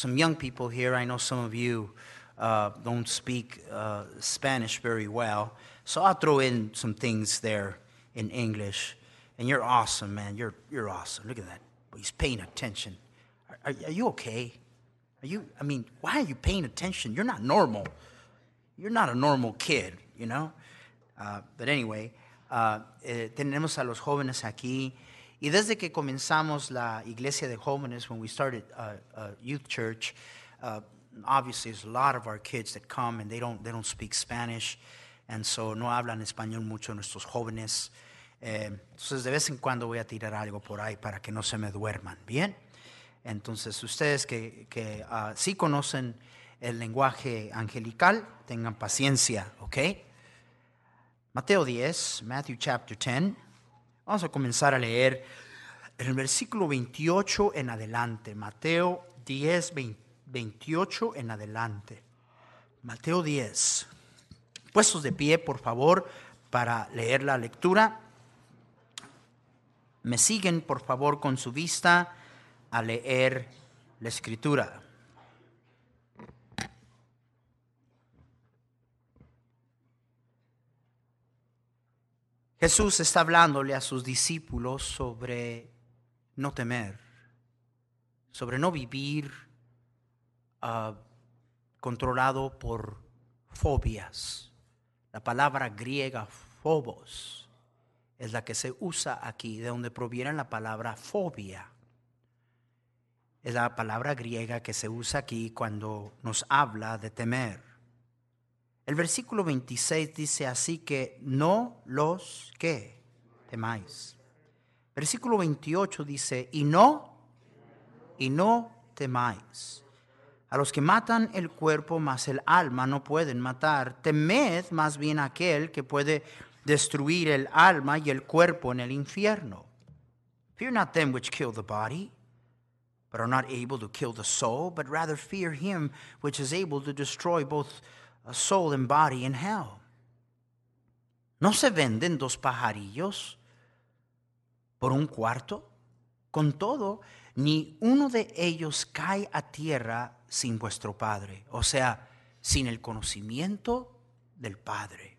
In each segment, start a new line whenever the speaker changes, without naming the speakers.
Some young people here. I know some of you uh, don't speak uh, Spanish very well. So I'll throw in some things there in English. And you're awesome, man. You're, you're awesome. Look at that. He's paying attention. Are, are, are you okay? Are you, I mean, why are you paying attention? You're not normal. You're not a normal kid, you know? Uh, but anyway, uh, eh, tenemos a los jóvenes aquí. Y desde que comenzamos la iglesia de jóvenes, when we started uh, uh, youth church, uh, obviously there's a lot of our kids that come and they don't, they don't speak Spanish, and so no hablan español mucho nuestros jóvenes. Eh, entonces de vez en cuando voy a tirar algo por ahí para que no se me duerman, ¿bien? Entonces ustedes que, que uh, sí conocen el lenguaje angelical, tengan paciencia, ¿ok? Mateo 10, Matthew chapter 10. Vamos a comenzar a leer el versículo 28 en adelante. Mateo 10, 28 en adelante. Mateo 10. Puestos de pie, por favor, para leer la lectura. Me siguen, por favor, con su vista a leer la escritura. Jesús está hablándole a sus discípulos sobre no temer, sobre no vivir uh, controlado por fobias. La palabra griega phobos es la que se usa aquí, de donde proviene la palabra fobia. Es la palabra griega que se usa aquí cuando nos habla de temer. El versículo 26 dice así que no los que temáis. Versículo 28 dice, y no, y no temáis. A los que matan el cuerpo, mas el alma no pueden matar. Temed más bien aquel que puede destruir el alma y el cuerpo en el infierno. Fear not them which kill the body, but are not able to kill the soul, but rather fear him which is able to destroy both soul and body in hell. ¿No se venden dos pajarillos por un cuarto? Con todo, ni uno de ellos cae a tierra sin vuestro Padre, o sea, sin el conocimiento del Padre.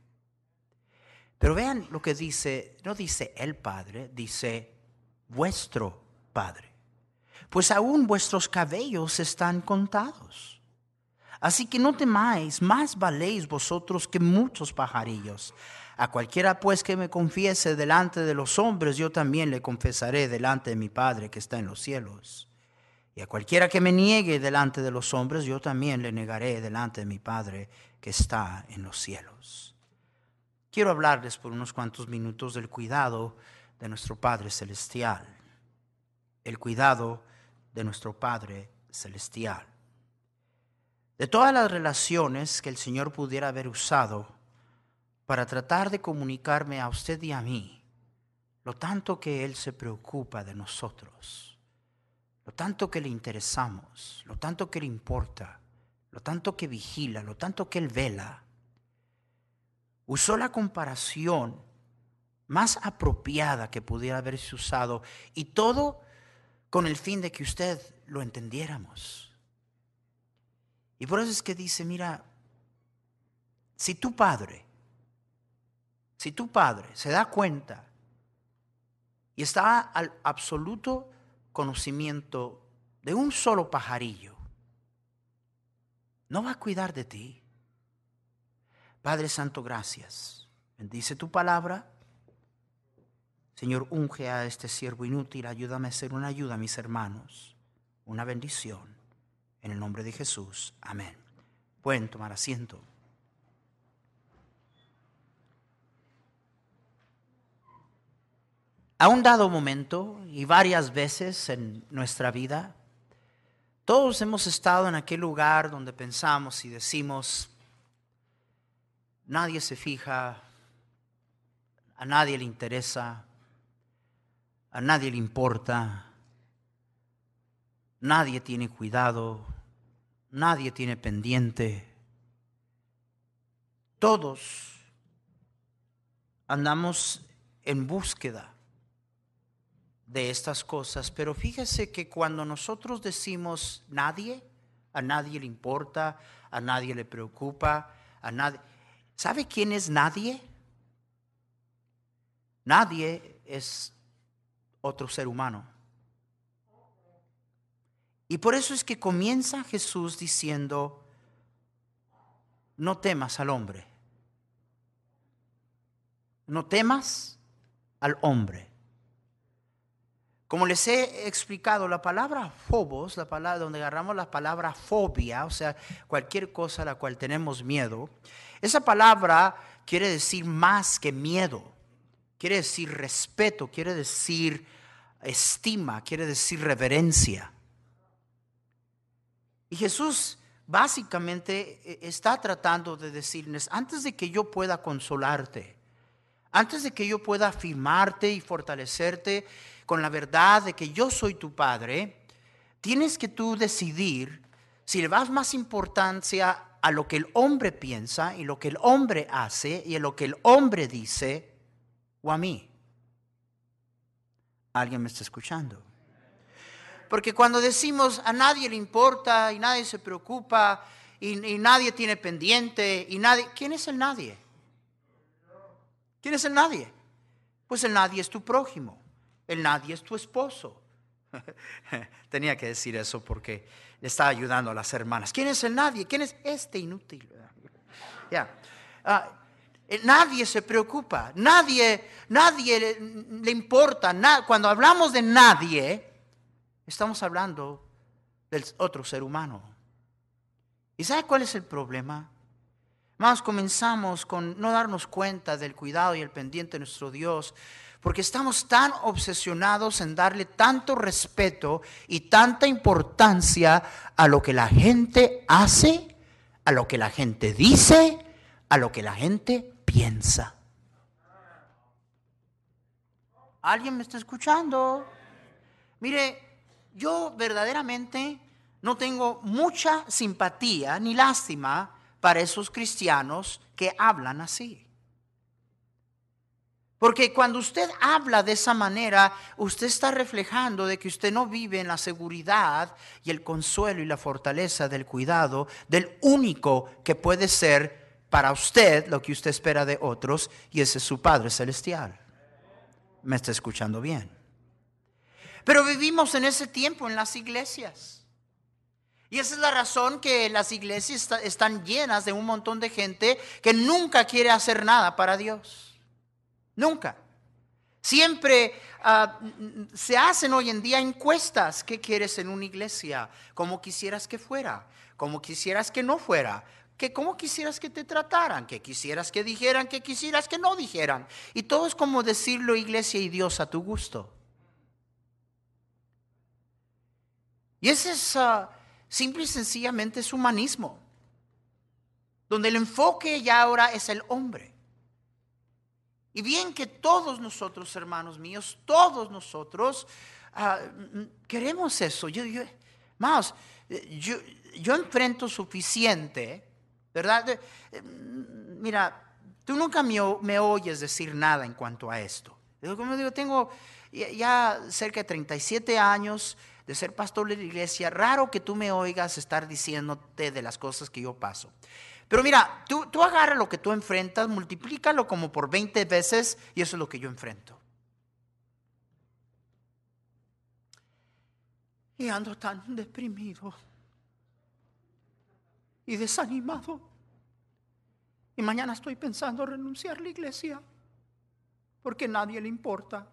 Pero vean lo que dice, no dice el Padre, dice vuestro Padre. Pues aún vuestros cabellos están contados. Así que no temáis, más valéis vosotros que muchos pajarillos. A cualquiera pues que me confiese delante de los hombres, yo también le confesaré delante de mi Padre que está en los cielos. Y a cualquiera que me niegue delante de los hombres, yo también le negaré delante de mi Padre que está en los cielos. Quiero hablarles por unos cuantos minutos del cuidado de nuestro Padre Celestial. El cuidado de nuestro Padre Celestial. De todas las relaciones que el Señor pudiera haber usado para tratar de comunicarme a usted y a mí, lo tanto que Él se preocupa de nosotros, lo tanto que le interesamos, lo tanto que le importa, lo tanto que vigila, lo tanto que Él vela, usó la comparación más apropiada que pudiera haberse usado y todo con el fin de que usted lo entendiéramos. Y por eso es que dice, mira, si tu padre, si tu padre se da cuenta y está al absoluto conocimiento de un solo pajarillo, no va a cuidar de ti. Padre Santo, gracias. Bendice tu palabra. Señor, unge a este siervo inútil. Ayúdame a ser una ayuda a mis hermanos. Una bendición. En el nombre de Jesús. Amén. Pueden tomar asiento. A un dado momento y varias veces en nuestra vida, todos hemos estado en aquel lugar donde pensamos y decimos, nadie se fija, a nadie le interesa, a nadie le importa, nadie tiene cuidado, nadie tiene pendiente. Todos andamos en búsqueda de estas cosas, pero fíjese que cuando nosotros decimos nadie, a nadie le importa, a nadie le preocupa, a nadie... ¿Sabe quién es nadie? Nadie es otro ser humano. Y por eso es que comienza Jesús diciendo, no temas al hombre, no temas al hombre. Como les he explicado, la palabra phobos, la palabra donde agarramos la palabra fobia, o sea, cualquier cosa a la cual tenemos miedo, esa palabra quiere decir más que miedo, quiere decir respeto, quiere decir estima, quiere decir reverencia. Y Jesús básicamente eh, está tratando de decirles, antes de que yo pueda consolarte, antes de que yo pueda afirmarte y fortalecerte, con la verdad de que yo soy tu padre, tienes que tú decidir si le vas más importancia a lo que el hombre piensa y lo que el hombre hace y a lo que el hombre dice o a mí. ¿Alguien me está escuchando? Porque cuando decimos a nadie le importa y nadie se preocupa y, nadie tiene pendiente y nadie, ¿quién es el nadie? ¿Quién es el nadie? Pues el nadie es tu prójimo. El nadie es tu esposo. Tenía que decir eso porque le estaba ayudando a las hermanas. ¿Quién es el nadie? ¿Quién es este inútil? Ah, nadie se preocupa, nadie, nadie le, importa. cuando hablamos de nadie, estamos hablando del otro ser humano. ¿Y sabe cuál es el problema? Más comenzamos con no darnos cuenta del cuidado y el pendiente de nuestro Dios porque estamos tan obsesionados en darle tanto respeto y tanta importancia a lo que la gente hace, a lo que la gente dice, a lo que la gente piensa. ¿Alguien me está escuchando? Mire, yo verdaderamente no tengo mucha simpatía ni lástima para esos cristianos que hablan así. Porque cuando usted habla de esa manera, usted está reflejando de que usted no vive en la seguridad y el consuelo y la fortaleza del cuidado del único que puede ser para usted lo que usted espera de otros, y ese es su Padre Celestial. ¿Me está escuchando bien? Pero vivimos en ese tiempo en las iglesias. Y esa es la razón que las iglesias están llenas de un montón de gente que nunca quiere hacer nada para Dios. Nunca. Siempre ah, se hacen hoy en día encuestas. ¿Qué quieres en una iglesia? ¿Cómo quisieras que fuera? ¿Cómo quisieras que no fuera? ¿Qué, ¿Cómo quisieras que te trataran? ¿Qué quisieras que dijeran? ¿Qué quisieras que no dijeran? Y todo es como decirlo iglesia y Dios a tu gusto. Y ese es simple y sencillamente es humanismo, donde el enfoque ya ahora es el hombre. Y bien que todos nosotros, hermanos míos, todos nosotros ah, queremos eso. Yo, yo, más, yo, yo enfrento suficiente, ¿verdad? Eh, mira, tú nunca me, me, oyes decir nada en cuanto a esto. Como digo, tengo ya cerca de 37 años de ser pastor de la iglesia. Raro que tú me oigas estar diciéndote de las cosas que yo paso. Pero mira, tú, tú agarra lo que tú enfrentas, multiplícalo como por 20 veces y eso es lo que yo enfrento. Y ando tan deprimido y desanimado. Y mañana estoy pensando renunciar a la iglesia porque nadie le importa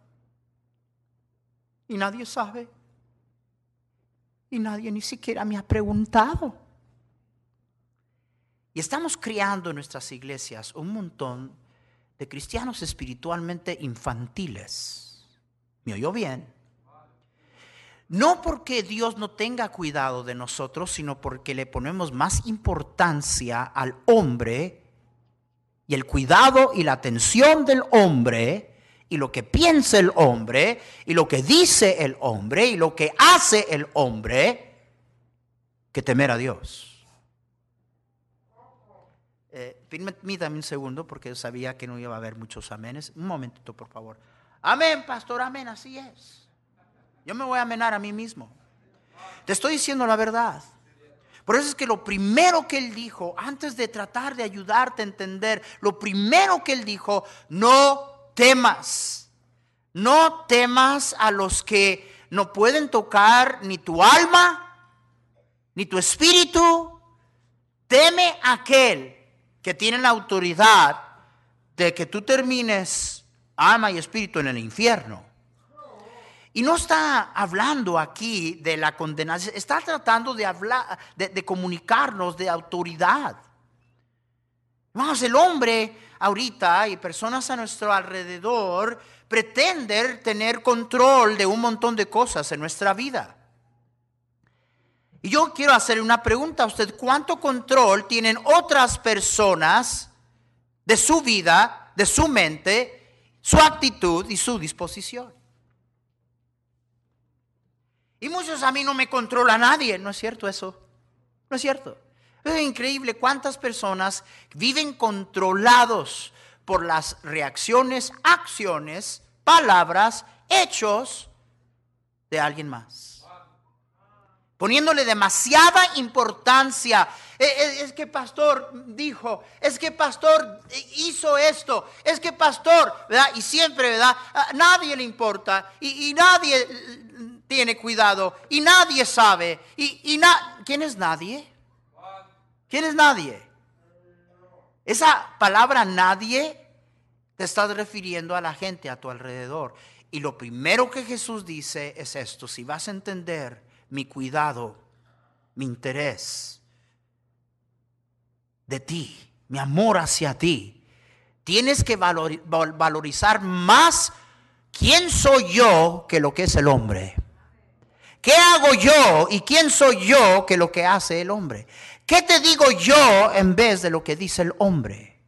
y nadie sabe. Y nadie ni siquiera me ha preguntado. Y estamos criando en nuestras iglesias un montón de cristianos espiritualmente infantiles. ¿Me oyó bien? No porque Dios no tenga cuidado de nosotros, sino porque le ponemos más importancia al hombre y el cuidado y la atención del hombre y lo que piensa el hombre y lo que dice el hombre y lo que hace el hombre que temer a Dios. Eh, un segundo porque sabía que no iba a haber muchos amenes. Un momentito, por favor. Amén, pastor, amén, así es. Yo me voy a amenar a mí mismo. Te estoy diciendo la verdad. Por eso es que lo primero que él dijo, antes de tratar de ayudarte a entender, lo primero que él dijo, no temas. No temas a los que no pueden tocar ni tu alma, ni tu espíritu. Teme aquel que tiene la autoridad de que tú termines alma y espíritu en el infierno. Y no está hablando aquí de la condenación, está tratando de hablar, de, comunicarnos de autoridad. Vamos, el hombre ahorita y personas a nuestro alrededor pretenden tener control de un montón de cosas en nuestra vida. Y yo quiero hacer una pregunta a usted. ¿Cuánto control tienen otras personas de su vida, de su mente, su actitud y su disposición? Y muchos a mí no me controla nadie, ¿no es cierto eso? ¿No es cierto? Es increíble cuántas personas viven controlados por las reacciones, acciones, palabras, hechos de alguien más. Poniéndole demasiada importancia. E, e, es, que pastor dijo, es que pastor hizo esto, es que pastor, ¿verdad? Y siempre, ¿verdad? Nadie le importa y, nadie tiene cuidado y nadie sabe. ¿Y, y quién es nadie? ¿Quién es nadie? Esa palabra nadie te está refiriendo a la gente a tu alrededor. Y lo primero que Jesús dice es esto, si vas a entender mi cuidado, mi interés de ti, mi amor hacia ti, tienes que valorizar más quién soy yo que lo que es el hombre. ¿Qué hago yo y quién soy yo que lo que hace el hombre? ¿Qué te digo yo en vez de lo que dice el hombre?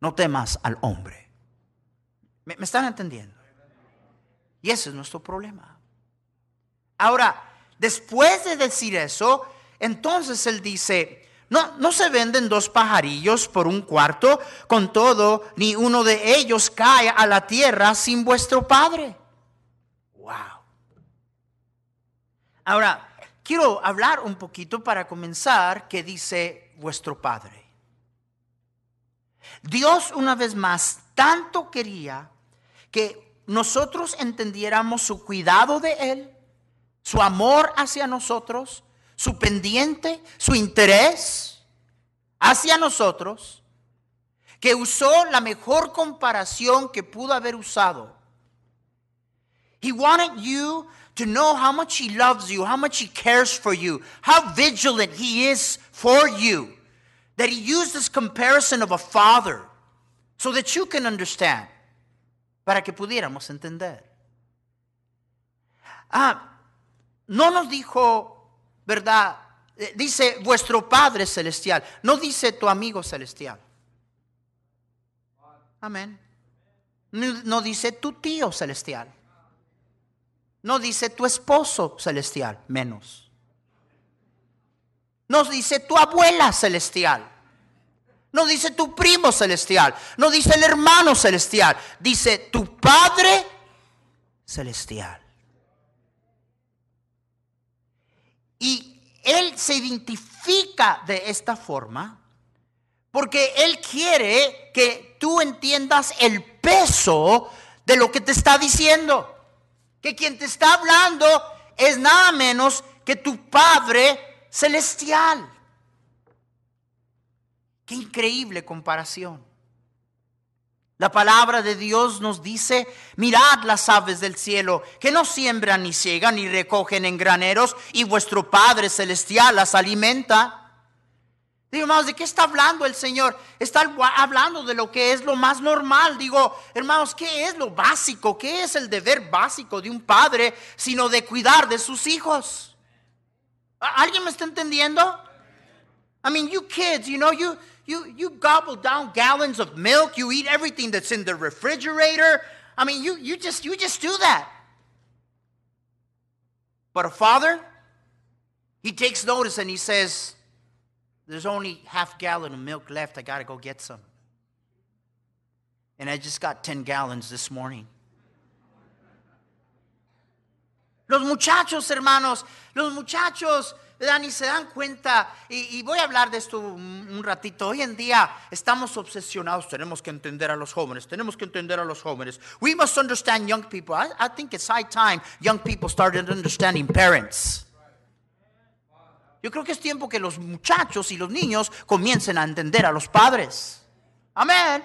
No temas al hombre. ¿Me, están entendiendo? Y ese es nuestro problema. Ahora, después de decir eso, entonces él dice, no, no se venden dos pajarillos por un cuarto, con todo, ni uno de ellos cae a la tierra sin vuestro Padre. Wow. Ahora, quiero hablar un poquito para comenzar que dice vuestro Padre. Dios una vez más tanto quería que nosotros entendiéramos su cuidado de Él, su amor hacia nosotros, su pendiente, su interés hacia nosotros, que usó la mejor comparación que pudo haber usado. He wanted you to know how much He loves you, how much He cares for you, how vigilant He is for you, that He used this comparison of a father so that you can understand, para que pudiéramos entender. Ah, no nos dijo, ¿verdad? Eh, dice vuestro Padre Celestial, no dice tu amigo celestial. Amén. No dice tu tío celestial. No dice tu esposo celestial, menos. No dice tu abuela celestial. No dice tu primo celestial. No dice el hermano celestial. Dice tu Padre celestial. Y Él se identifica de esta forma porque Él quiere que tú entiendas el peso de lo que te está diciendo que quien te está hablando es nada menos que tu Padre celestial. Qué increíble comparación. La palabra de Dios nos dice, mirad las aves del cielo, que no siembran ni ciegan ni recogen en graneros, y vuestro Padre Celestial las alimenta. Digo, hermanos, ¿de qué está hablando el Señor? Está hablando de lo que es lo más normal. Digo, hermanos, ¿qué es lo básico? ¿Qué es el deber básico de un padre sino de cuidar de sus hijos? ¿Alguien me está entendiendo? I mean, you kids, you know, you, you, you gobble down gallons of milk, you eat everything that's in the refrigerator. I mean, you, you, just, you just do that. But a father, he takes notice and he says, There's only half gallon of milk left. I got to go get some. And I just got 10 gallons this morning. Los muchachos, hermanos, los muchachos, Dani, se dan cuenta, y, y, voy a hablar de esto un, ratito. Hoy en día estamos obsesionados, tenemos que entender a los jóvenes, tenemos que entender a los jóvenes. We must understand young people. I, I think it's high time young people started understanding parents. Yo creo que es tiempo que los muchachos y los niños comiencen a entender a los padres. Amén.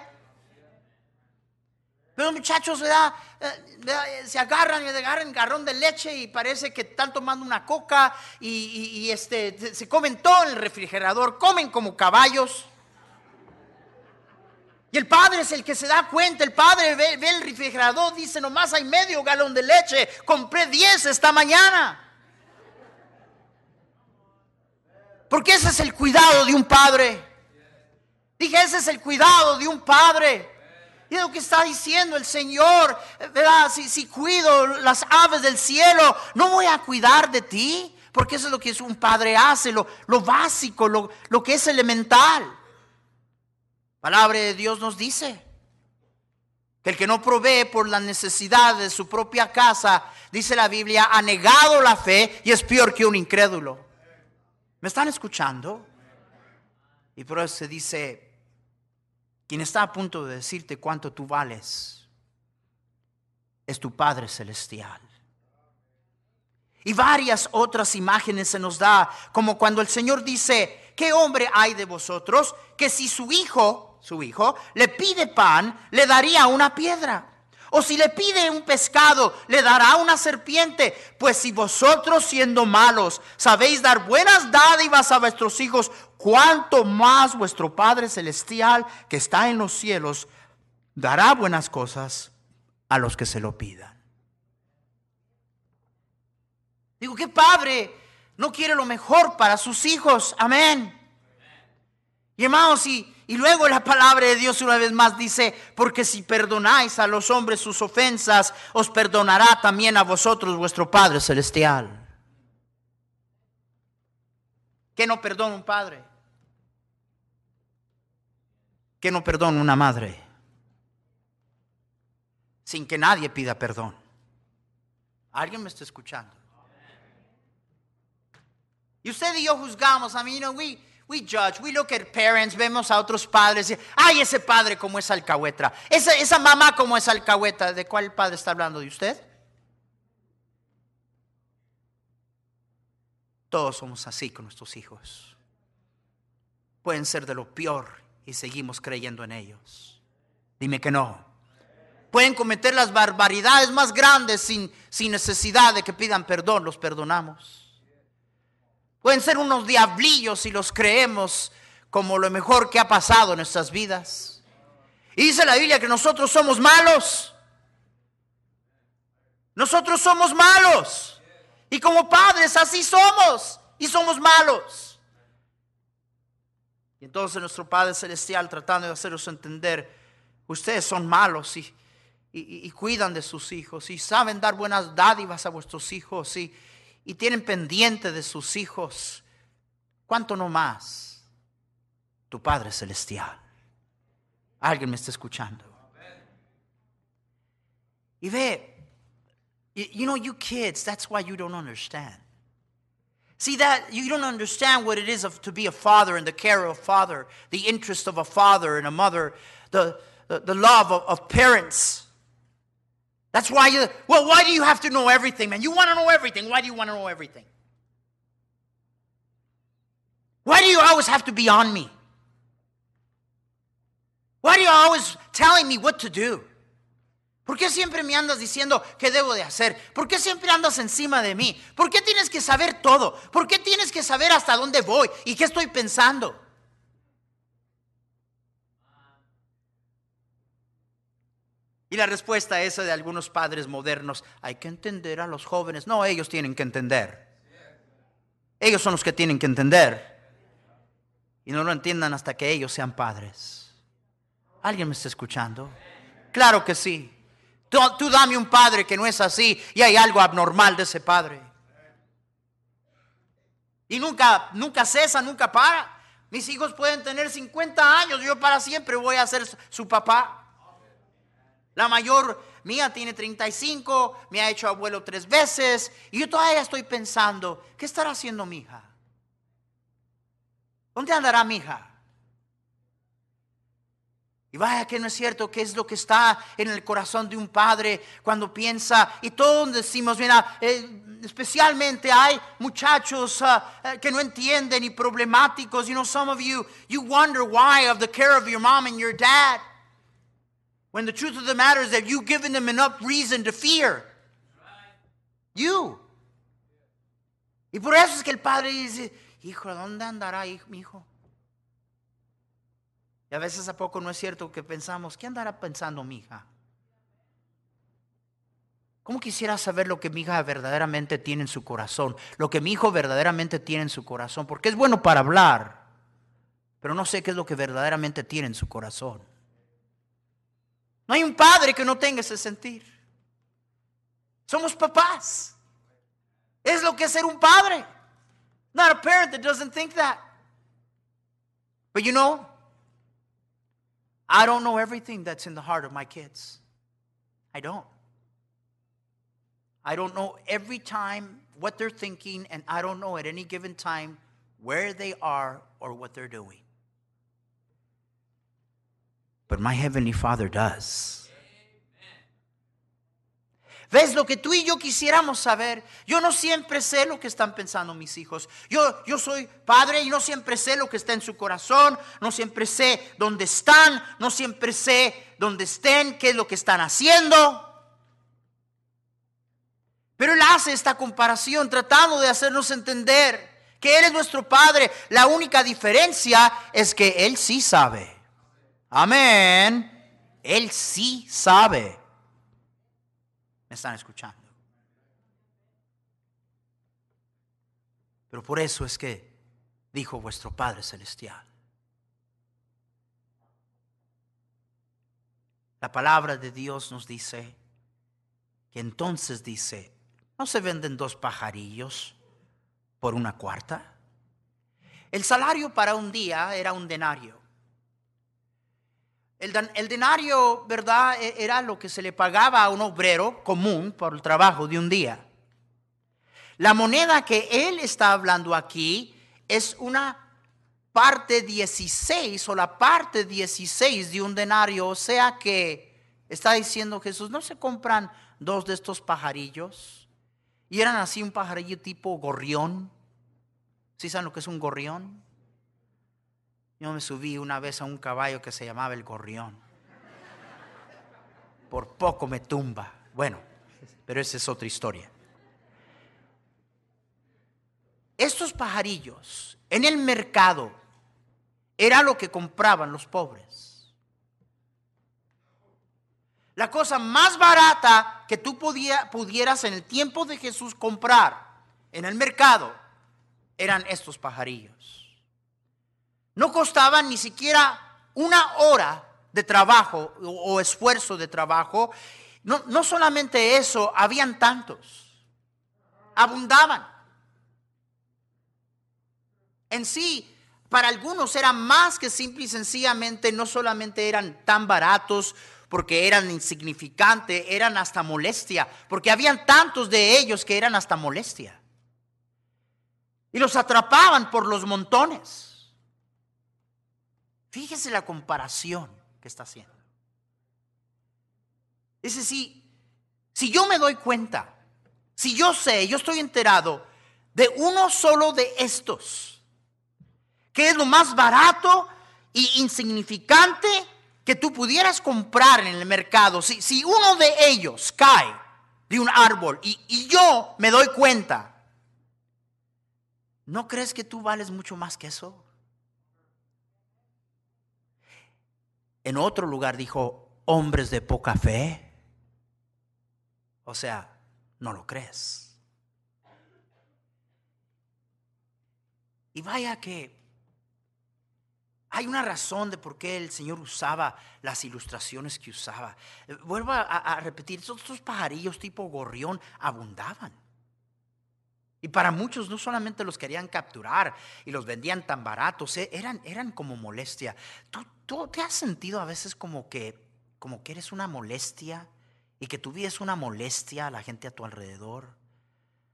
Pero los muchachos ¿verdad? Eh, se agarran y agarran garrón de leche y parece que están tomando una coca y, y, este, se comen todo en el refrigerador, comen como caballos. Y el padre es el que se da cuenta, el padre ve, ve el refrigerador, dice, nomás hay medio galón de leche, compré 10 esta mañana. Porque ese es el cuidado de un padre. Dije, ese es el cuidado de un padre. Y lo que está diciendo el Señor, ¿verdad? Si, si cuido las aves del cielo, no voy a cuidar de ti. Porque eso es lo que un padre hace, lo, lo básico, lo, lo que es elemental. Palabra de Dios nos dice que el que no provee por la necesidad de su propia casa, dice la Biblia, ha negado la fe y es peor que un incrédulo. ¿Me están escuchando? Y por eso se dice, quien está a punto de decirte cuánto tú vales es tu Padre Celestial. Y varias otras imágenes se nos da, como cuando el Señor dice, ¿qué hombre hay de vosotros que si su hijo, su hijo, le pide pan, le daría una piedra? O si le pide un pescado, le dará una serpiente. Pues si vosotros siendo malos sabéis dar buenas dádivas a vuestros hijos, cuánto más vuestro Padre Celestial que está en los cielos dará buenas cosas a los que se lo pidan. Digo, ¿qué padre no quiere lo mejor para sus hijos? Amén. Y hermanos, y y luego la palabra de Dios una vez más dice, porque si perdonáis a los hombres sus ofensas, os perdonará también a vosotros vuestro Padre Celestial. ¿Qué no perdona un padre? ¿Qué no perdona una madre? Sin que nadie pida perdón. ¿Alguien me está escuchando? Y usted y yo juzgamos, a mí, no, we, We judge, we look at parents, vemos a otros padres y, ay, ese padre como es alcahueta, esa, esa mamá como es alcahueta, ¿de cuál padre está hablando de usted? Todos somos así con nuestros hijos. Pueden ser de lo peor y seguimos creyendo en ellos. Dime que no. Pueden cometer las barbaridades más grandes sin, sin necesidad de que pidan perdón, los perdonamos. Pueden ser unos diablillos si los creemos como lo mejor que ha pasado en nuestras vidas. Y dice la Biblia que nosotros somos malos. Nosotros somos malos. Y como padres así somos. Y somos malos. Y entonces nuestro Padre Celestial tratando de haceros entender, ustedes son malos y, y, y cuidan de sus hijos y saben dar buenas dádivas a vuestros hijos y y tienen pendiente de sus hijos, ¿cuánto no más tu Padre Celestial? Alguien me está escuchando. Y ve, you know, you kids, that's why you don't understand. See that you don't understand what it is of, to be a father and the care of a father, the interest of a father and a mother, the, the, the love of, of parents. That's why you, well, why do you have to know everything, man? You want to know everything. Why do you want to know everything? Why do you always have to be on me? Why are you always telling me what to do? ¿Por qué siempre me andas diciendo qué debo de hacer? ¿Por qué siempre andas encima de mí? ¿Por qué tienes que saber todo? ¿Por qué tienes que saber hasta dónde voy y qué estoy pensando? Y la respuesta esa de algunos padres modernos, hay que entender a los jóvenes. No, ellos tienen que entender. Ellos son los que tienen que entender. Y no lo entiendan hasta que ellos sean padres. ¿Alguien me está escuchando? Claro que sí. Tú, dame un padre que no es así y hay algo abnormal de ese padre. Y nunca, nunca cesa, nunca para. Mis hijos pueden tener 50 años, yo para siempre voy a ser su papá. La mayor mía tiene 35, me ha hecho abuelo tres veces y yo todavía estoy pensando, ¿qué estará haciendo mi hija? ¿Dónde andará mi hija? Y vaya que no es cierto que es lo que está en el corazón de un padre cuando piensa, y todos decimos, mira, eh, especialmente hay muchachos ah, eh, que no entienden y problemáticos. You know, some of you, you wonder why of the care of your mom and your dad. When the truth of the matter is that you've given them enough reason to fear. You. Y por eso es que el padre dice, hijo, ¿dónde andará mi hijo? Y a veces a poco no es cierto que pensamos, ¿qué andará pensando mi hija? ¿Cómo quisiera saber lo que mi hija verdaderamente tiene en su corazón? Lo que mi hijo verdaderamente tiene en su corazón. Porque es bueno para hablar, pero no sé qué es lo que verdaderamente tiene en su corazón. No hay un padre que no tenga ese sentir. Somos papás. Es lo que es ser un padre. Not a parent that doesn't think that. But you know, I don't know everything that's in the heart of my kids. I don't. I don't know every time what they're thinking, and I don't know at any given time where they are or what they're doing. But my Heavenly Father does. ¿Ves lo que tú y yo quisiéramos saber? Yo no siempre sé lo que están pensando mis hijos. Yo, yo soy padre y no siempre sé lo que está en su corazón. No siempre sé dónde están. No siempre sé dónde estén, qué es lo que están haciendo. Pero Él hace esta comparación tratando de hacernos entender que Él es nuestro Padre. La única diferencia es que Él sí sabe. Amén. Él sí sabe. ¿Me están escuchando? Pero por eso es que dijo vuestro Padre Celestial. La palabra de Dios nos dice que entonces dice, ¿no se venden dos pajarillos por una cuarta? El salario para un día era un denario. El, denario, ¿verdad? E, era lo que se le pagaba a un obrero común por el trabajo de un día. La moneda que él está hablando aquí es una parte 16 o la parte 16 de un denario. O sea que está diciendo Jesús, ¿no se compran dos de estos pajarillos? Y eran así un pajarillo tipo gorrión. ¿Sí saben lo que es un gorrión? Yo me subí una vez a un caballo que se llamaba el gorrión. Por poco me tumba. Bueno, pero esa es otra historia. Estos pajarillos en el mercado era lo que compraban los pobres. La cosa más barata que tú pudieras en el tiempo de Jesús comprar en el mercado eran estos pajarillos. No costaban ni siquiera una hora de trabajo o, esfuerzo de trabajo. No, no solamente eso, habían tantos. Abundaban. En sí, para algunos eran más que simple y sencillamente, no solamente eran tan baratos porque eran insignificantes, eran hasta molestia, porque habían tantos de ellos que eran hasta molestia. Y los atrapaban por los montones. Fíjese la comparación que está haciendo. Es decir, si yo me doy cuenta, si yo sé, yo estoy enterado de uno solo de estos, que es lo más barato y insignificante que tú pudieras comprar en el mercado, si, si uno de ellos cae de un árbol y, y yo me doy cuenta, ¿no crees que tú vales mucho más que eso? En otro lugar dijo, hombres de poca fe. O sea, no lo crees. Y vaya que hay una razón de por qué el Señor usaba las ilustraciones que usaba. Vuelvo a, repetir, esos, estos pajarillos tipo gorrión abundaban. Y para muchos no solamente los querían capturar y los vendían tan baratos, eh, eran, eran como molestia. ¿Tú, ¿Tú, te has sentido a veces como que, como que eres una molestia y que tu vida es una molestia a la gente a tu alrededor?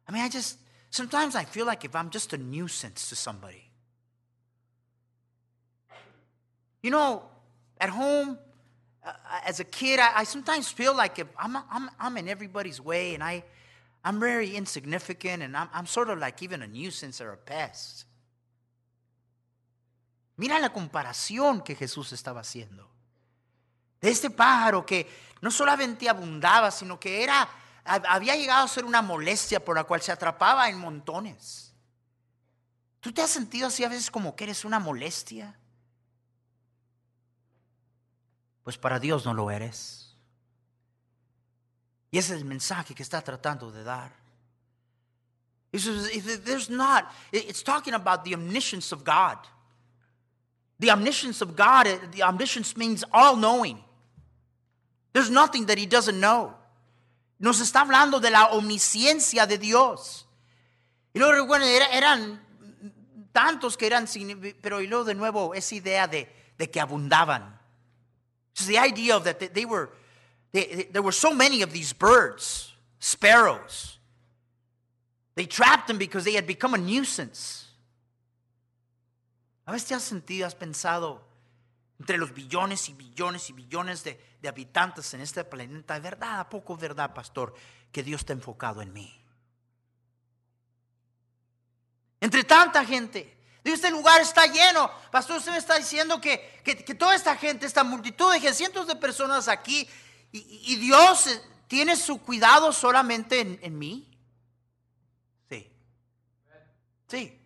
I mean, I just, sometimes I feel like if I'm just a nuisance to somebody. You know, at home, uh, as a kid, I, I, sometimes feel like if I'm, I'm, I'm in everybody's way and I, I'm very insignificant and I'm, sort of like even a nuisance or a pest. Mira la comparación que Jesús estaba haciendo. De este pájaro que no solamente abundaba, sino que era, había llegado a ser una molestia por la cual se atrapaba en montones. ¿Tú te has sentido así a veces como que eres una molestia? Pues para Dios no lo eres. Y ese es el mensaje que está tratando de dar. There's not, it's talking about the omniscience of God. The omniscience of God, the omniscience means all knowing. There's nothing that He doesn't know. Nos está hablando de la omnisciencia de Dios. Y luego recuerden, eran tantos que eran, pero y luego de nuevo esa idea de, de que abundaban. Just the idea of that they were, they, there were so many of these birds, sparrows. They trapped them because they had become a nuisance. A veces te has sentido, has pensado, entre los billones y billones y billones de, de habitantes en este planeta, ¿verdad? ¿A poco verdad, pastor, que Dios está enfocado en mí? Entre tanta gente, este lugar está lleno. Pastor, usted me está diciendo que, que, toda esta gente, esta multitud de cientos de personas aquí, y, Dios tiene su cuidado solamente en, mí. Sí. Sí.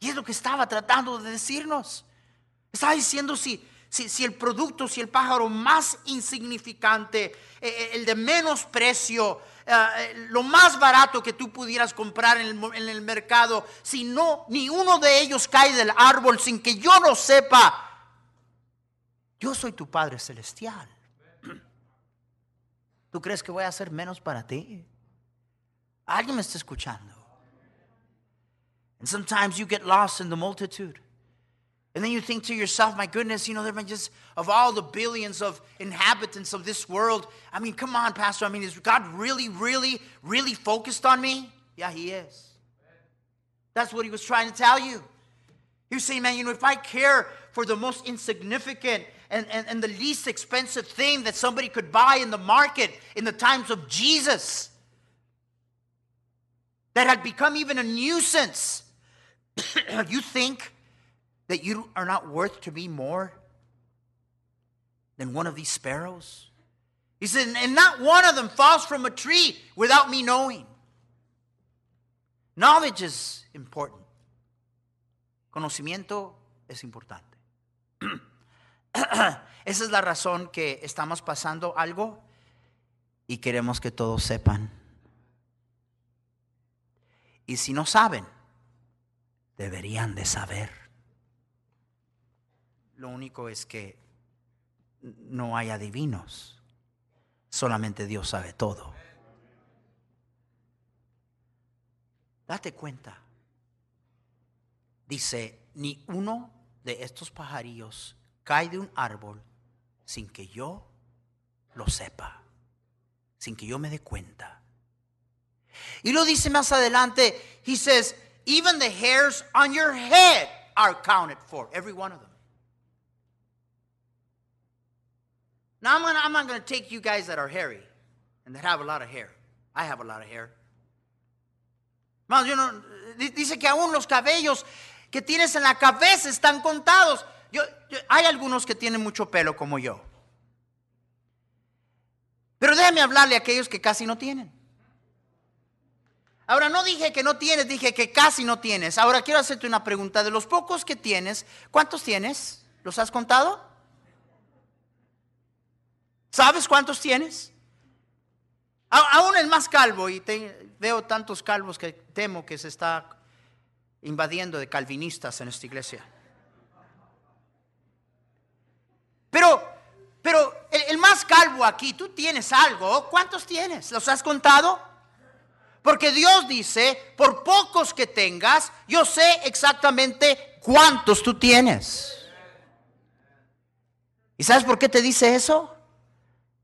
Y es lo que estaba tratando de decirnos. Estaba diciendo si, si, si el producto, si el pájaro más insignificante, eh, eh, el de menos precio, eh, lo más barato que tú pudieras comprar en el, en el mercado, si no, ni uno de ellos cae del árbol sin que yo lo sepa, yo soy tu Padre Celestial. ¿Tú crees que voy a hacer menos para ti? Alguien me está escuchando. And sometimes you get lost in the multitude. And then you think to yourself, my goodness, you know, there just, of all the billions of inhabitants of this world, I mean, come on, Pastor, I mean, is God really, really, really focused on me? Yeah, He is. That's what He was trying to tell you. He was saying, man, you know, if I care for the most insignificant and, and, and the least expensive thing that somebody could buy in the market in the times of Jesus, that had become even a nuisance, you think that you are not worth to me more than one of these sparrows? He said, and not one of them falls from a tree without me knowing. Knowledge is important. Conocimiento es importante. Esa es la razón que estamos pasando algo y queremos que todos sepan. Y si no saben, deberían de saber. Lo único es que no hay adivinos. Solamente Dios sabe todo. Date cuenta. Dice, ni uno de estos pajarillos cae de un árbol sin que yo lo sepa, sin que yo me dé cuenta. Y lo dice más adelante, he says, even the hairs on your head are counted for, every one of them. Now, I'm, gonna, I'm not going to take you guys that are hairy and that have a lot of hair. I have a lot of hair. Dice que aún los cabellos que tienes en la cabeza están contados. Yo, hay algunos que tienen mucho pelo como yo. Pero déjame hablarle a aquellos que casi no tienen. Ahora, no dije que no tienes, dije que casi no tienes. Ahora quiero hacerte una pregunta. De los pocos que tienes, ¿cuántos tienes? ¿Los has contado? ¿Sabes cuántos tienes? Aún el más calvo, y veo tantos calvos que temo que se está invadiendo de calvinistas en esta iglesia. Pero, pero el, más calvo aquí, tú tienes algo. ¿Cuántos tienes? ¿Los has contado? Porque Dios dice, por pocos que tengas, yo sé exactamente cuántos tú tienes. ¿Y sabes por qué te dice eso?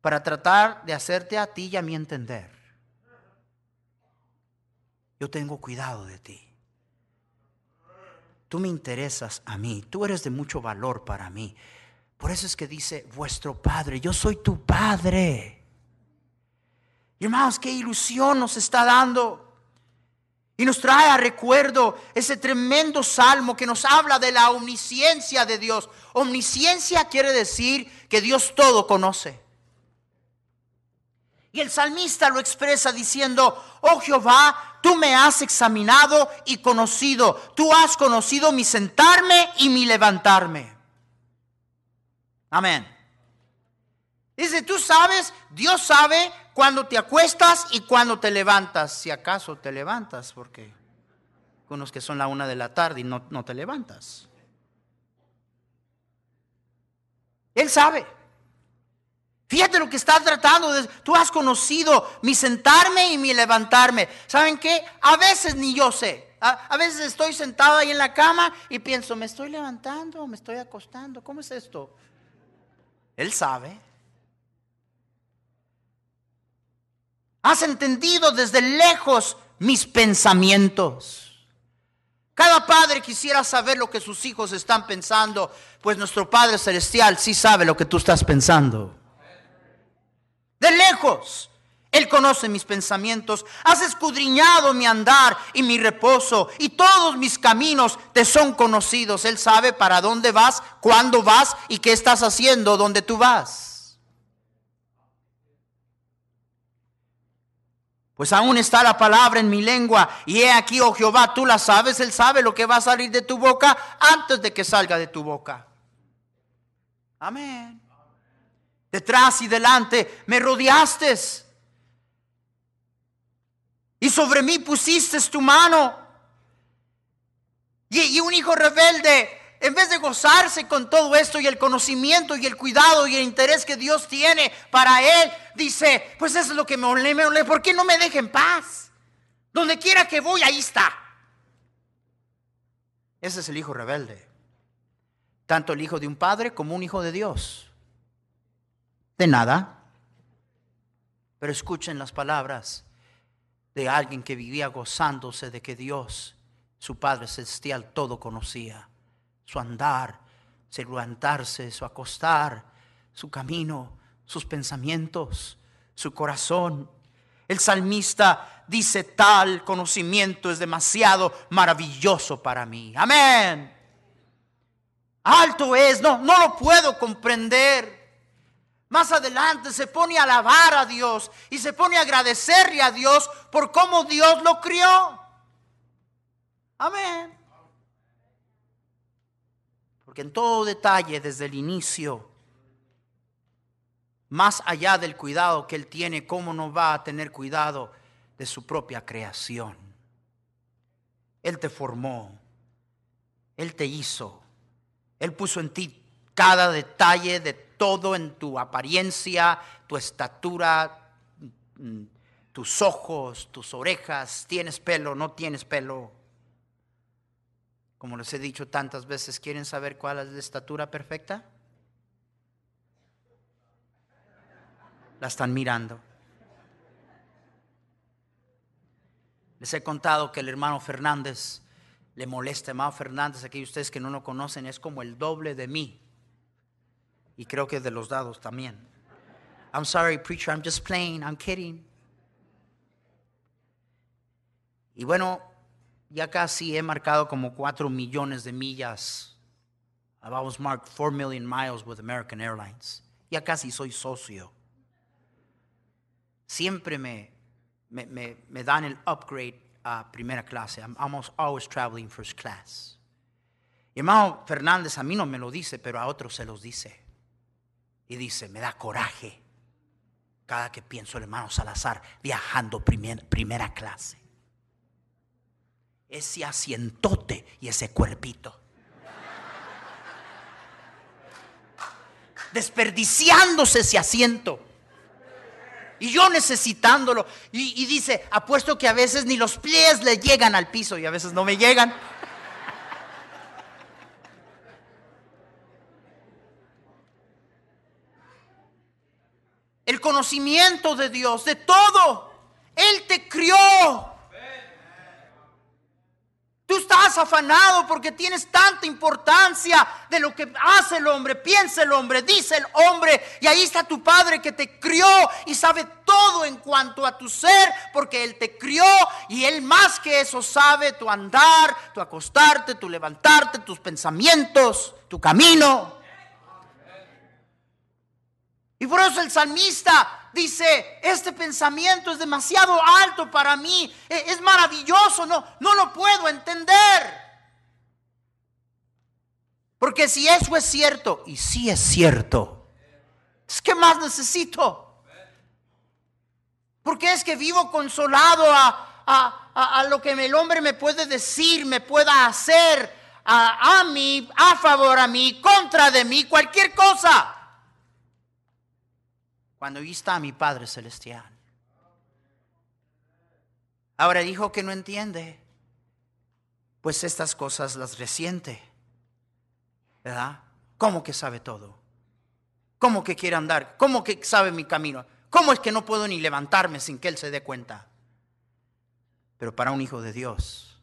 Para tratar de hacerte a ti y a mí entender. Yo tengo cuidado de ti. Tú me interesas a mí. Tú eres de mucho valor para mí. Por eso es que dice vuestro Padre. Yo soy tu Padre. Y hermanos, qué ilusión nos está dando. Y nos trae a recuerdo ese tremendo salmo que nos habla de la omnisciencia de Dios. Omnisciencia quiere decir que Dios todo conoce. Y el salmista lo expresa diciendo, oh Jehová, tú me has examinado y conocido. Tú has conocido mi sentarme y mi levantarme. Amén. Dice, tú sabes, Dios sabe cuando te acuestas y cuando te levantas. Si acaso te levantas, porque unos que son la una de la tarde y no, no te levantas. Él sabe. Fíjate lo que está tratando. Tú has conocido mi sentarme y mi levantarme. ¿Saben qué? A veces ni yo sé. A, a veces estoy sentado ahí en la cama y pienso, ¿me estoy levantando me estoy acostando? ¿Cómo es esto? Él sabe. Has entendido desde lejos mis pensamientos. Cada padre quisiera saber lo que sus hijos están pensando, pues nuestro Padre Celestial sí sabe lo que tú estás pensando. De lejos, Él conoce mis pensamientos. Has escudriñado mi andar y mi reposo, y todos mis caminos te son conocidos. Él sabe para dónde vas, cuándo vas y qué estás haciendo donde tú vas. Pues aún está la palabra en mi lengua. Y he aquí, oh Jehová, tú la sabes. Él sabe lo que va a salir de tu boca antes de que salga de tu boca. Amén. Detrás y delante me rodeaste. Y sobre mí pusiste tu mano. Y, un hijo rebelde, en vez de gozarse con todo esto y el conocimiento y el cuidado y el interés que Dios tiene para él, dice, pues eso es lo que me olé, me olé, ¿por qué no me deja en paz? Donde quiera que voy, ahí está. Ese es el hijo rebelde. Tanto el hijo de un padre como un hijo de Dios. De nada. Pero escuchen las palabras de alguien que vivía gozándose de que Dios, su Padre Celestial, todo conocía su andar, su levantarse, su acostar, su camino, sus pensamientos, su corazón. El salmista dice, tal conocimiento es demasiado maravilloso para mí. Amén. Alto es, no, no lo puedo comprender. Más adelante se pone a alabar a Dios y se pone a agradecerle a Dios por cómo Dios lo crió. Amén. Porque en todo detalle, desde el inicio, más allá del cuidado que Él tiene, ¿cómo no va a tener cuidado de su propia creación? Él te formó, Él te hizo, Él puso en ti cada detalle de todo en tu apariencia, tu estatura, mm, tus ojos, tus orejas, tienes pelo, no tienes pelo. Como les he dicho tantas veces, ¿quieren saber cuál es la estatura perfecta? La están mirando. Les he contado que el hermano Fernández le molesta. Hermano Fernández, aquellos ustedes que no lo conocen, es como el doble de mí. Y creo que de los dados también. I'm sorry, preacher, I'm just playing, I'm kidding. Y bueno, ya casi he marcado como cuatro millones de millas I've almost marked 4 million miles with American Airlines. Ya casi soy socio. Siempre me, me, me, me dan el upgrade a primera clase. I'm almost always traveling first class. Y hermano Fernández a mí no me lo dice, pero a otros se los dice. Y dice, me da coraje cada que pienso el hermano Salazar viajando primer- primera clase. Ese asientote y ese cuerpito. Desperdiciándose ese asiento. Y yo necesitándolo. Y, y dice, apuesto que a veces ni los pies le llegan al piso y a veces no me llegan. el conocimiento de Dios, de todo. Él te crió. Tú estás afanado porque tienes tanta importancia de lo que hace el hombre, piensa el hombre, dice el hombre. Y ahí está tu padre que te crió y sabe todo en cuanto a tu ser porque él te crió y él más que eso sabe tu andar, tu acostarte, tu levantarte, tus pensamientos, tu camino. Y por eso el salmista dice, este pensamiento es demasiado alto para mí, e- es maravilloso, no, no lo puedo entender. Porque si eso es cierto, y si es cierto, es que más necesito. Porque es que vivo consolado a, a- a- a lo que el hombre me puede decir, me pueda hacer a, a mí, a favor a mí, contra de mí, cualquier cosa cuando ahí está mi Padre Celestial. Ahora dijo que no entiende, pues estas cosas las resiente, ¿verdad? ¿Cómo que sabe todo? ¿Cómo que quiere andar? ¿Cómo que sabe mi camino? ¿Cómo es que no puedo ni levantarme sin que Él se dé cuenta? Pero para un hijo de Dios,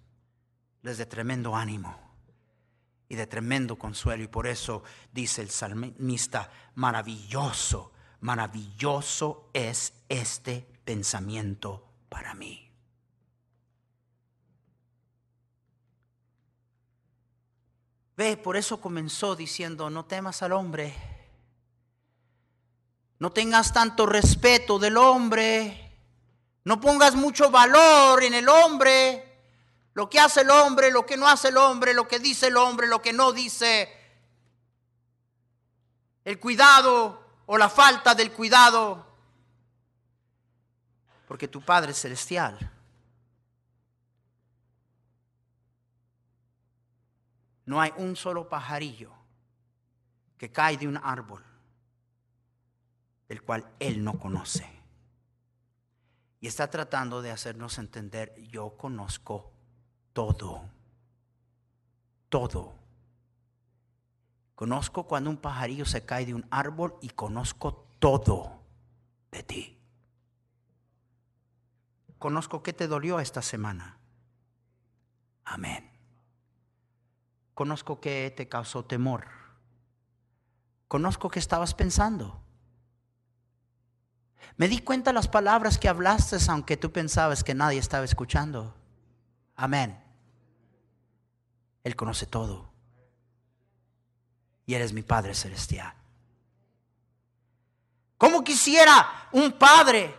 les de tremendo ánimo y de tremendo consuelo. Y por eso dice el salmista, maravilloso, maravilloso es este pensamiento para mí. Ve, por eso comenzó diciendo, no temas al hombre, no tengas tanto respeto del hombre, no pongas mucho valor en el hombre, lo que hace el hombre, lo que no hace el hombre, lo que dice el hombre, lo que no dice, el cuidado o la falta del cuidado, porque tu Padre Celestial no hay un solo pajarillo que cae de un árbol el cual Él no conoce. Y está tratando de hacernos entender, yo conozco todo, todo. Conozco cuando un pajarillo se cae de un árbol y conozco todo de ti. Conozco qué te dolió esta semana. Amén. Conozco qué te causó temor. Conozco qué estabas pensando. Me di cuenta las palabras que hablaste aunque tú pensabas que nadie estaba escuchando. Amén. Él conoce todo. Y eres mi Padre Celestial. ¿Cómo quisiera un padre?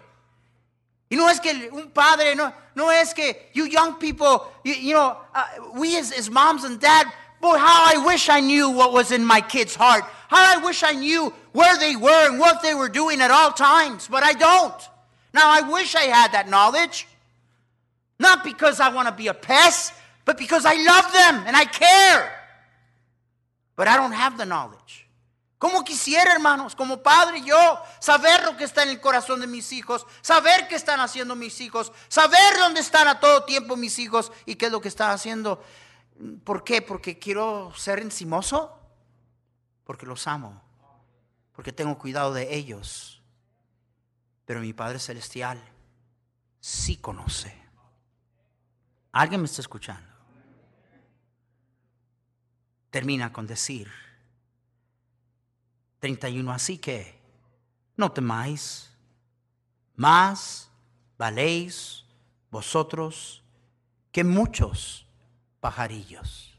Y no es que un padre, no, no es que you young people, you, you know, uh, we as, as moms and dad, boy, how I wish I knew what was in my kid's heart. How I wish I knew where they were and what they were doing at all times, but I don't. Now, I wish I had that knowledge. Not because I want to be a pest, but because I love them and I care. But I don't have the knowledge. Como quisiera, hermanos, como padre yo, saber lo que está en el corazón de mis hijos, saber qué están haciendo mis hijos, saber dónde están a todo tiempo mis hijos y qué es lo que están haciendo. ¿Por qué? Porque quiero ser encimoso, porque los amo, porque tengo cuidado de ellos. Pero mi Padre Celestial sí conoce. ¿Alguien me está escuchando? Termina con decir 31, así que no temáis, más valéis vosotros que muchos pajarillos.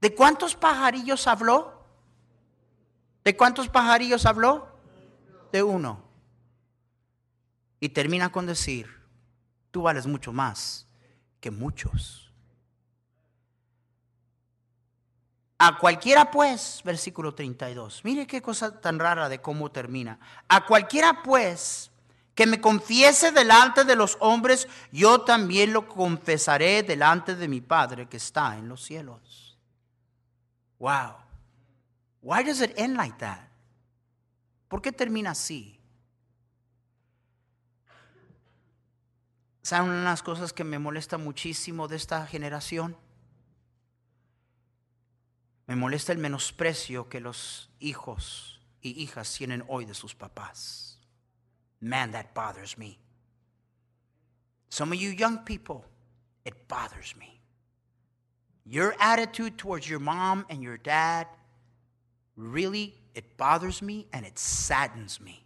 ¿De cuántos pajarillos habló? ¿De cuántos pajarillos habló? De uno. Y termina con decir, tú vales mucho más que muchos. A cualquiera pues, versículo 32, mire qué cosa tan rara de cómo termina. A cualquiera pues que me confiese delante de los hombres, yo también lo confesaré delante de mi Padre que está en los cielos. Wow. Why does it end like that? ¿Por qué termina así? ¿Saben unas cosas que me molesta muchísimo de esta generación? Me molesta el menosprecio que los hijos y hijas tienen hoy de sus papás. Man, that bothers me. Some of you young people, it bothers me. Your attitude towards your mom and your dad, really, it bothers me and it saddens me.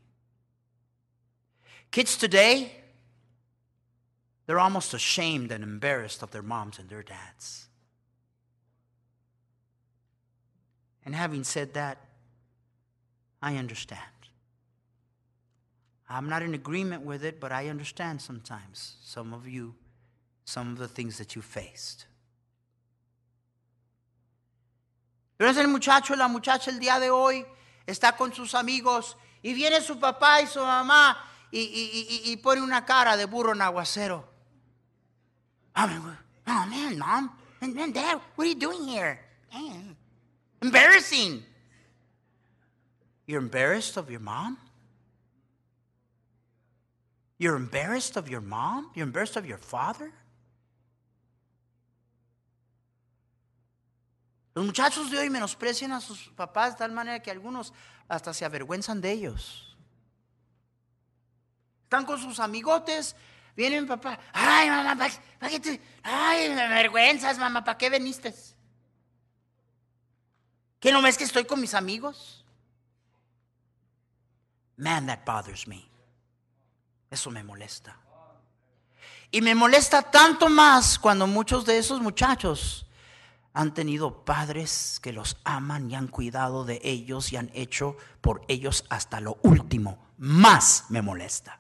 Kids today, they're almost ashamed and embarrassed of their moms and their dads. And having said that, I understand. I'm not in agreement with it, but I understand sometimes some of you, some of the things that you faced. Pero es el muchacho, la muchacha el día de hoy está con sus amigos y viene su papá y su mamá y, y, y, y pone una cara de burro en aguacero. Oh man, mom, and dad, what are you doing here? Man. Embarrassing. You're embarrassed of your mom? You're embarrassed of your mom? You're embarrassed of your father? Los muchachos de hoy menosprecian a sus papás de tal manera que algunos hasta se avergüenzan de ellos. Están con sus amigotes, vienen papá, ay mamá, ¿para, qué te, ay me avergüenzas mamá, ¿para qué viniste? ¿Qué no ves que estoy con mis amigos? Man, that bothers me. Eso me molesta. Y me molesta tanto más cuando muchos de esos muchachos han tenido padres que los aman y han cuidado de ellos y han hecho por ellos hasta lo último. Más me molesta.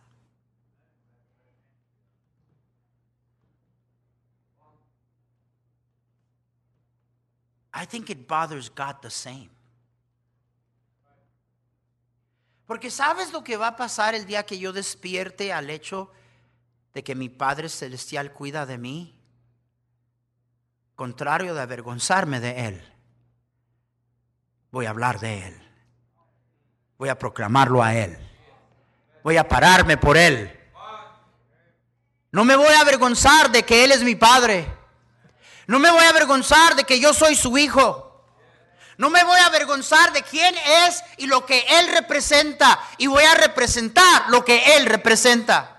I think it bothers God the same. Porque sabes lo que va a pasar el día que yo despierte al hecho de que mi Padre Celestial cuida de mí. Contrario de avergonzarme de Él, voy a hablar de Él. Voy a proclamarlo a Él. Voy a pararme por Él. No me voy a avergonzar de que Él es mi Padre. No me voy a avergonzar de que yo soy su hijo. No me voy a avergonzar de quién es y lo que Él representa. Y voy a representar lo que Él representa.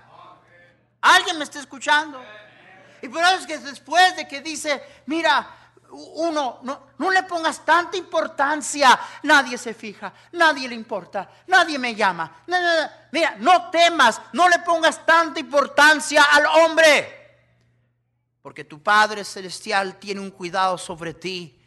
¿Alguien me está escuchando? Y por eso es que después de que dice, mira, uno, no, no, le pongas tanta importancia, nadie se fija, nadie le importa, nadie me llama. Mira, no temas, no le pongas tanta importancia al hombre. Porque tu Padre Celestial tiene un cuidado sobre ti.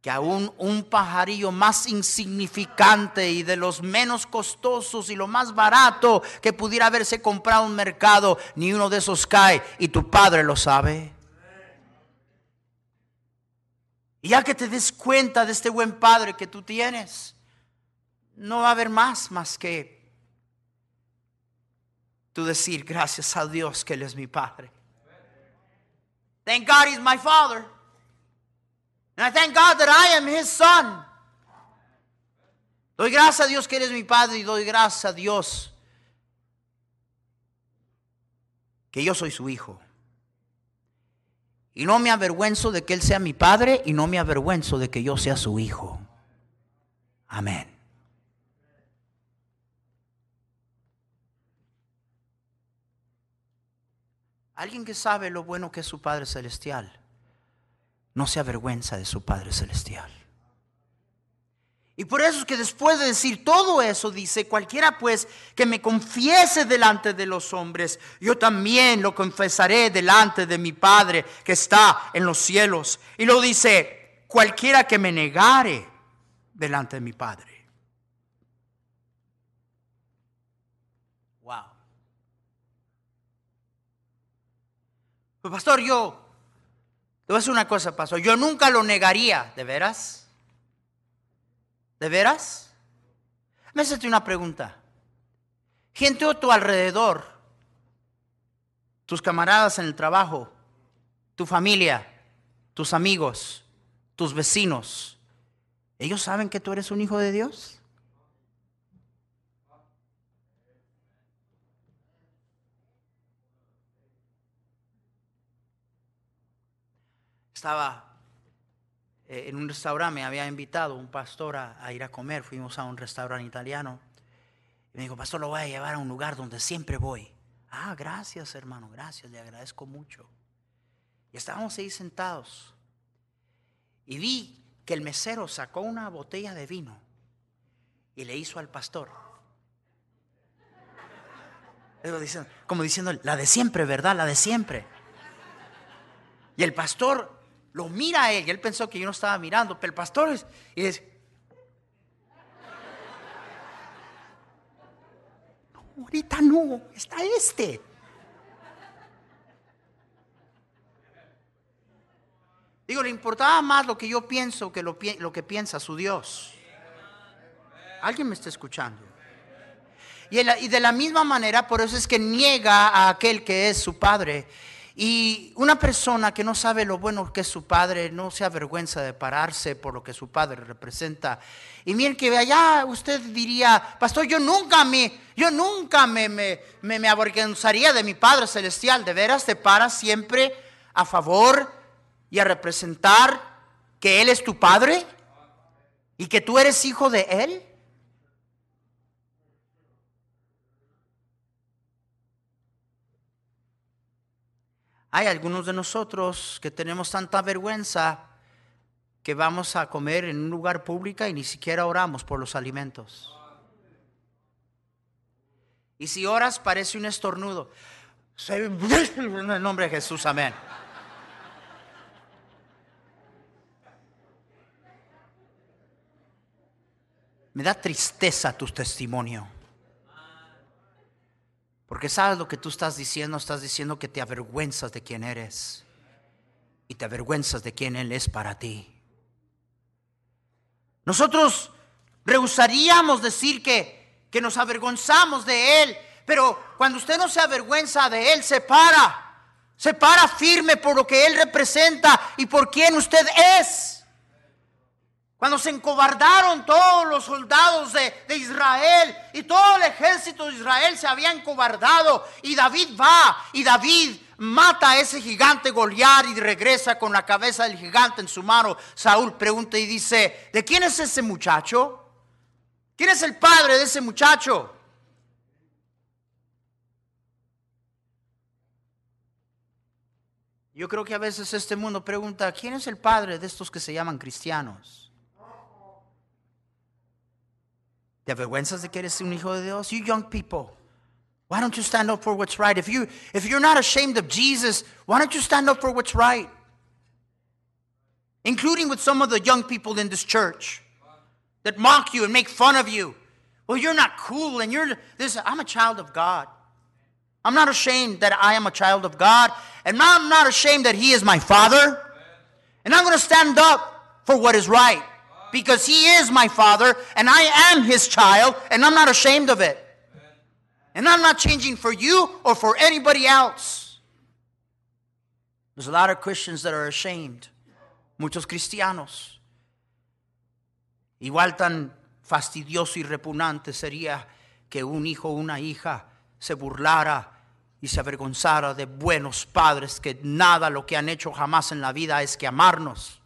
Que aún un pajarillo más insignificante y de los menos costosos y lo más barato que pudiera haberse comprado en un mercado, ni uno de esos cae. Y tu Padre lo sabe. Y ya que te des cuenta de este buen Padre que tú tienes, no va a haber más más que tú decir gracias a Dios que Él es mi Padre. Thank God He's my Father. And I thank God that I am His Son. Doy gracias a Dios que eres mi Padre y doy gracias a Dios que yo soy su Hijo. Y no me avergüenzo de que Él sea mi Padre y no me avergüenzo de que yo sea su Hijo. Amén. Alguien que sabe lo bueno que es su Padre Celestial, no se avergüenza de su Padre Celestial. Y por eso es que después de decir todo eso, dice, cualquiera pues que me confiese delante de los hombres, yo también lo confesaré delante de mi Padre que está en los cielos. Y lo dice, cualquiera que me negare delante de mi Padre. Wow. Pues pastor, yo te voy a una cosa, pastor. Yo nunca lo negaría, ¿de veras? ¿De veras? Me hace una pregunta. Gente a tu alrededor, tus camaradas en el trabajo, tu familia, tus amigos, tus vecinos, ¿ellos saben que tú eres un hijo de Dios? Estaba eh, en un restaurante, me había invitado un pastor a, ir a comer, fuimos a un restaurante italiano. Y me dijo, pastor, lo voy a llevar a un lugar donde siempre voy. Ah, gracias hermano, gracias, le agradezco mucho. Y estábamos ahí sentados. Y vi que el mesero sacó una botella de vino y le hizo al pastor. Como diciendo, la de siempre, ¿verdad? La de siempre. Y el pastor lo mira él y él pensó que yo no estaba mirando, pero el pastor es, y no, ahorita no, está este. Digo, le importaba más lo que yo pienso que lo, que piensa su Dios. ¿Alguien me está escuchando? Y de la misma manera, por eso es que niega a aquel que es su padre. Y una persona que no sabe lo bueno que es su padre, no se avergüenza de pararse por lo que su padre representa. Y miren que allá usted diría, pastor, yo nunca me, yo nunca me, me, me, avergonzaría de mi Padre Celestial. ¿De veras te paras siempre a favor y a representar que Él es tu Padre? ¿Y que tú eres hijo de Él? Hay algunos de nosotros que tenemos tanta vergüenza que vamos a comer en un lugar público y ni siquiera oramos por los alimentos. Y si oras parece un estornudo. En el nombre de Jesús, amén. Me da tristeza tu testimonio. Porque sabes lo que tú estás diciendo, estás diciendo que te avergüenzas de quién eres y te avergüenzas de quién Él es para ti. Nosotros rehusaríamos decir que, que nos avergonzamos de Él, pero cuando usted no se avergüenza de Él, se para, se para firme por lo que Él representa y por quién usted es. Cuando se encobardaron todos los soldados de, Israel y todo el ejército de Israel se había encobardado y David va y David mata a ese gigante Goliat y regresa con la cabeza del gigante en su mano. Saúl pregunta y dice, ¿de quién es ese muchacho? ¿Quién es el padre de ese muchacho? Yo creo que a veces este mundo pregunta, ¿quién es el padre de estos que se llaman cristianos? ¿Te avergüenzas de que eres un hijo de Dios? You young people, why don't you stand up for what's right? If, you, if you're not ashamed of Jesus, why don't you stand up for what's right? Including with some of the young people in this church that mock you and make fun of you. Well, you're not cool and you're this. I'm a child of God. I'm not ashamed that I am a child of God. And I'm not ashamed that He is my Father. And I'm going to stand up for what is right because He is my Father and I am His child and I'm not ashamed of it. And I'm not changing for you or for anybody else. There's a lot of Christians that are ashamed. Muchos cristianos. Igual tan fastidioso y repugnante sería que un hijo o una hija se burlara y se avergonzara de buenos padres que nada lo que han hecho jamás en la vida es que amarnos.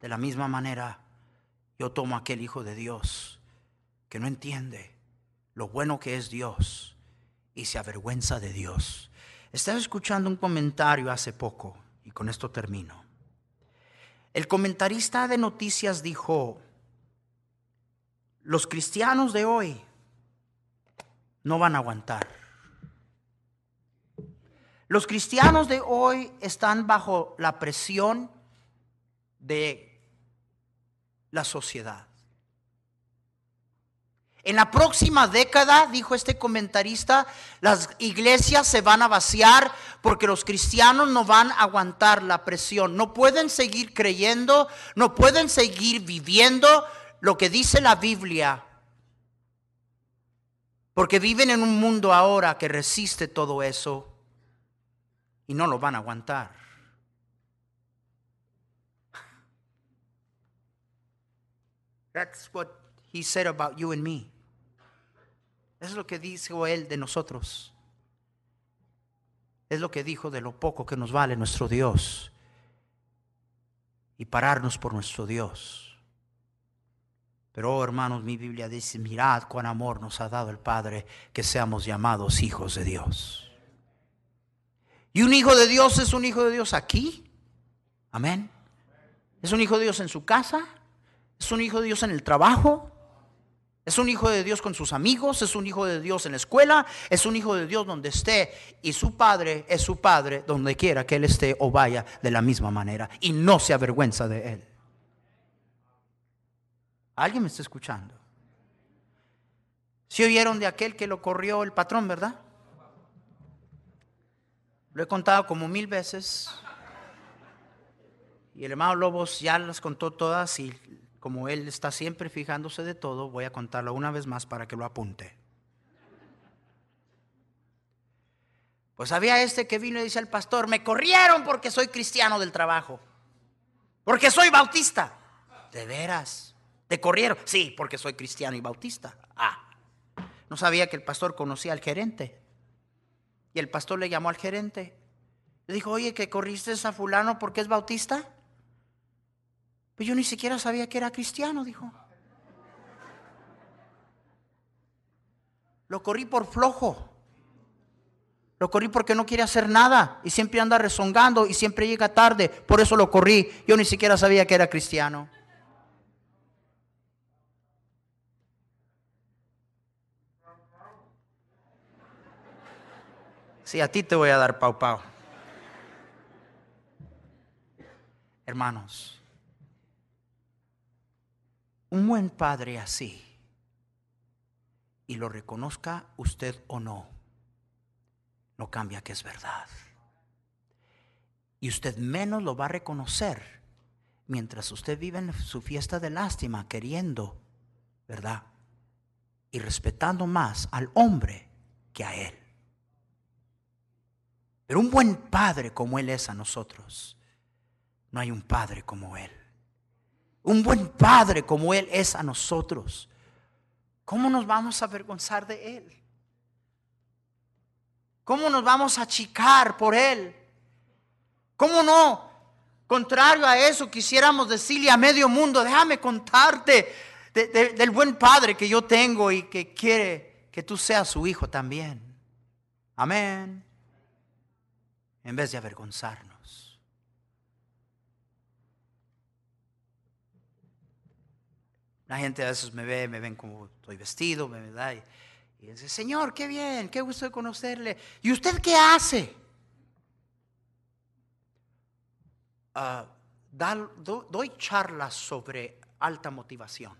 De la misma manera, yo tomo aquel hijo de Dios que no entiende lo bueno que es Dios y se avergüenza de Dios. Estaba escuchando un comentario hace poco y con esto termino. El comentarista de noticias dijo, los cristianos de hoy no van a aguantar. Los cristianos de hoy están bajo la presión de la sociedad. En la próxima década, dijo este comentarista, las iglesias se van a vaciar porque los cristianos no van a aguantar la presión. No pueden seguir creyendo, no pueden seguir viviendo lo que dice la Biblia. Porque viven en un mundo ahora que resiste todo eso y no lo van a aguantar. That's what he said about you and me. Es lo que dijo Él de nosotros. Es lo que dijo de lo poco que nos vale nuestro Dios. Y pararnos por nuestro Dios. Pero, oh, hermanos, mi Biblia dice, mirad cuán amor nos ha dado el Padre que seamos llamados hijos de Dios. Y un hijo de Dios es un hijo de Dios aquí. Amén. Es un hijo de Dios en su casa. Es un hijo de Dios en el trabajo. Es un hijo de Dios con sus amigos, es un hijo de Dios en la escuela, es un hijo de Dios donde esté. Y su padre es su padre donde quiera que él esté o vaya de la misma manera. Y no se avergüenza de él. ¿Alguien me está escuchando? Si oyeron de aquel que lo corrió el patrón, ¿verdad? Lo he contado como mil veces. Y el hermano Lobos ya las contó todas y como él está siempre fijándose de todo, voy a contarlo una vez más para que lo apunte. Pues había este que vino y dice al pastor, me corrieron porque soy cristiano del trabajo, porque soy bautista. ¿De veras? ¿Te corrieron? Sí, porque soy cristiano y bautista. Ah, no sabía que el pastor conocía al gerente. Y el pastor le llamó al gerente. Le dijo, oye, que corriste a fulano porque es bautista. Pues yo ni siquiera sabía que era cristiano, dijo. Lo corrí por flojo. Lo corrí porque no quiere hacer nada y siempre anda rezongando y siempre llega tarde. Por eso lo corrí. Yo ni siquiera sabía que era cristiano. Sí, a ti te voy a dar pau pau. Hermanos, un buen padre así, y lo reconozca usted o no, no cambia que es verdad. Y usted menos lo va a reconocer mientras usted vive en su fiesta de lástima queriendo, ¿verdad? Y respetando más al hombre que a él. Pero un buen padre como él es a nosotros, no hay un padre como él un buen padre como Él es a nosotros, ¿cómo nos vamos a avergonzar de Él? ¿Cómo nos vamos a achicar por Él? ¿Cómo no? Contrario a eso, quisiéramos decirle a medio mundo, déjame contarte del buen padre que yo tengo y que quiere que tú seas su hijo también. Amén. En vez de avergonzarnos. La gente a veces me ve, me ven como estoy vestido, me da y, dice, Señor, qué bien, qué gusto de conocerle. ¿Y usted qué hace? Ah, doy charlas sobre alta motivación.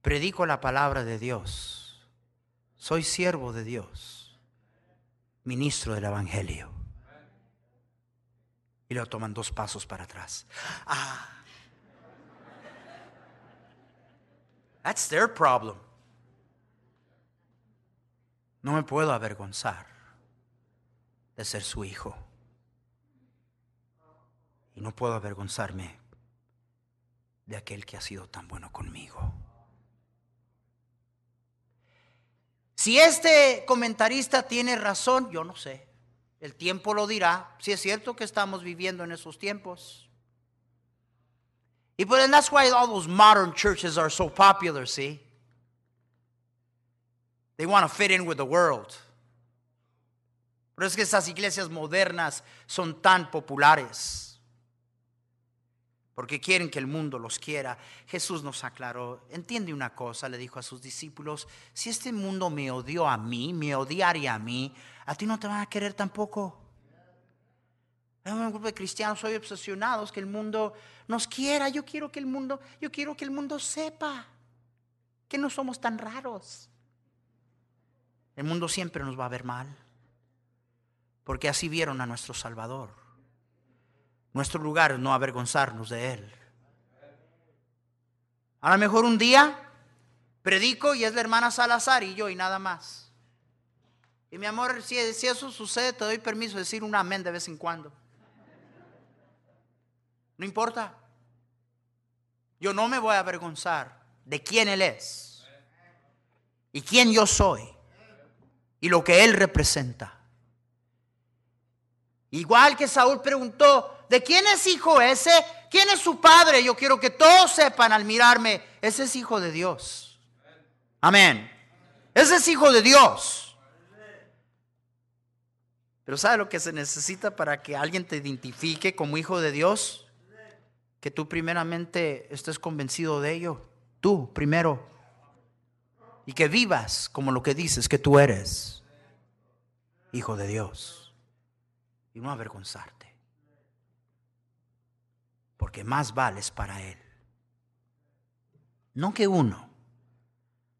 Predico la palabra de Dios. Soy siervo de Dios, ministro del Evangelio y lo toman dos pasos para atrás. Ah. That's their problem. No me puedo avergonzar de ser su hijo. Y no puedo avergonzarme de aquel que ha sido tan bueno conmigo. Si este comentarista tiene razón, yo no sé. El tiempo lo dirá. Si es cierto que estamos viviendo en esos tiempos. Y pues, and that's why all those modern churches are so popular, see? They want to fit in with the world. Pero es que esas iglesias modernas son tan populares. Porque quieren que el mundo los quiera. Jesús nos aclaró, entiende una cosa, le dijo a sus discípulos, si este mundo me odió a mí, me odiaría a mí, a ti no te van a querer tampoco. Hay un grupo de cristianos soy obsesionados que el mundo nos quiera. Yo quiero que el mundo, yo quiero que el mundo sepa que no somos tan raros. El mundo siempre nos va a ver mal, porque así vieron a nuestro Salvador. Nuestro lugar es no avergonzarnos de Él. A lo mejor un día predico y es la hermana Salazar y yo y nada más. Y mi amor, si, eso sucede, te doy permiso de decir un amén de vez en cuando. No importa. Yo no me voy a avergonzar de quién Él es y quién yo soy y lo que Él representa. Igual que Saúl preguntó, ¿de quién es hijo ese? ¿Quién es su padre? Yo quiero que todos sepan al mirarme, ese es hijo de Dios. Amén. Ese es hijo de Dios. Pero ¿sabe lo que se necesita para que alguien te identifique como hijo de Dios? Que tú primeramente estés convencido de ello. Tú primero. Y que vivas como lo que dices que tú eres. Hijo de Dios y no avergonzarte. Porque más vales para Él. No que uno,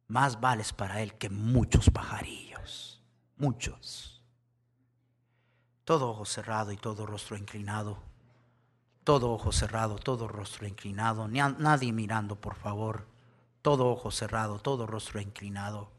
más vales para Él que muchos pajarillos. Muchos. Todo ojo cerrado y todo rostro inclinado. Todo ojo cerrado, todo rostro inclinado. Nadie mirando, por favor. Todo ojo cerrado, todo rostro inclinado.